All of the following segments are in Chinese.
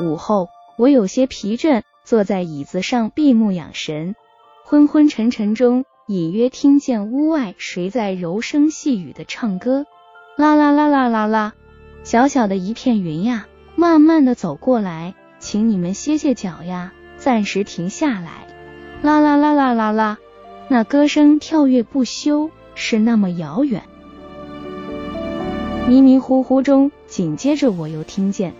午后，我有些疲倦，坐在椅子上闭目养神。昏昏沉沉中，隐约听见屋外谁在柔声细语的唱歌，啦啦啦啦啦啦。小小的一片云呀，慢慢的走过来，请你们歇歇脚呀，暂时停下来，啦啦啦啦啦啦。那歌声跳跃不休，是那么遥远。迷迷糊糊中，紧接着我又听见。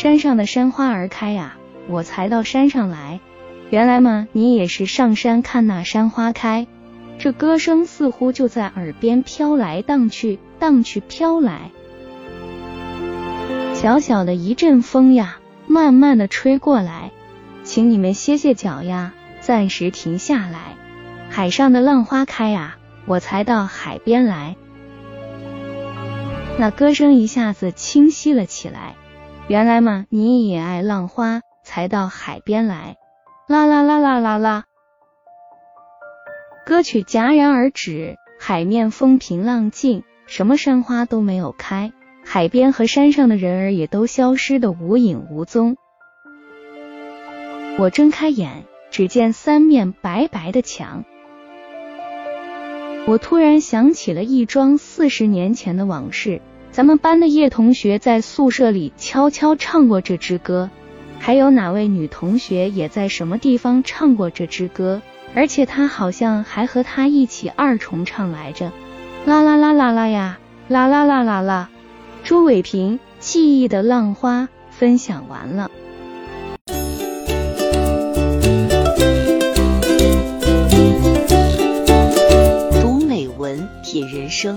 山上的山花儿开呀，我才到山上来。原来嘛，你也是上山看那山花开。这歌声似乎就在耳边飘来荡去，荡去飘来。小小的一阵风呀，慢慢的吹过来，请你们歇歇脚呀，暂时停下来。海上的浪花开呀，我才到海边来。那歌声一下子清晰了起来。原来嘛，你也爱浪花，才到海边来。啦啦啦啦啦啦。歌曲戛然而止，海面风平浪静，什么山花都没有开，海边和山上的人儿也都消失的无影无踪。我睁开眼，只见三面白白的墙。我突然想起了一桩四十年前的往事。咱们班的叶同学在宿舍里悄悄唱过这支歌，还有哪位女同学也在什么地方唱过这支歌，而且她好像还和他一起二重唱来着。啦啦啦啦啦呀，啦啦啦啦啦。朱伟平记忆的浪花分享完了。读美文，品人生。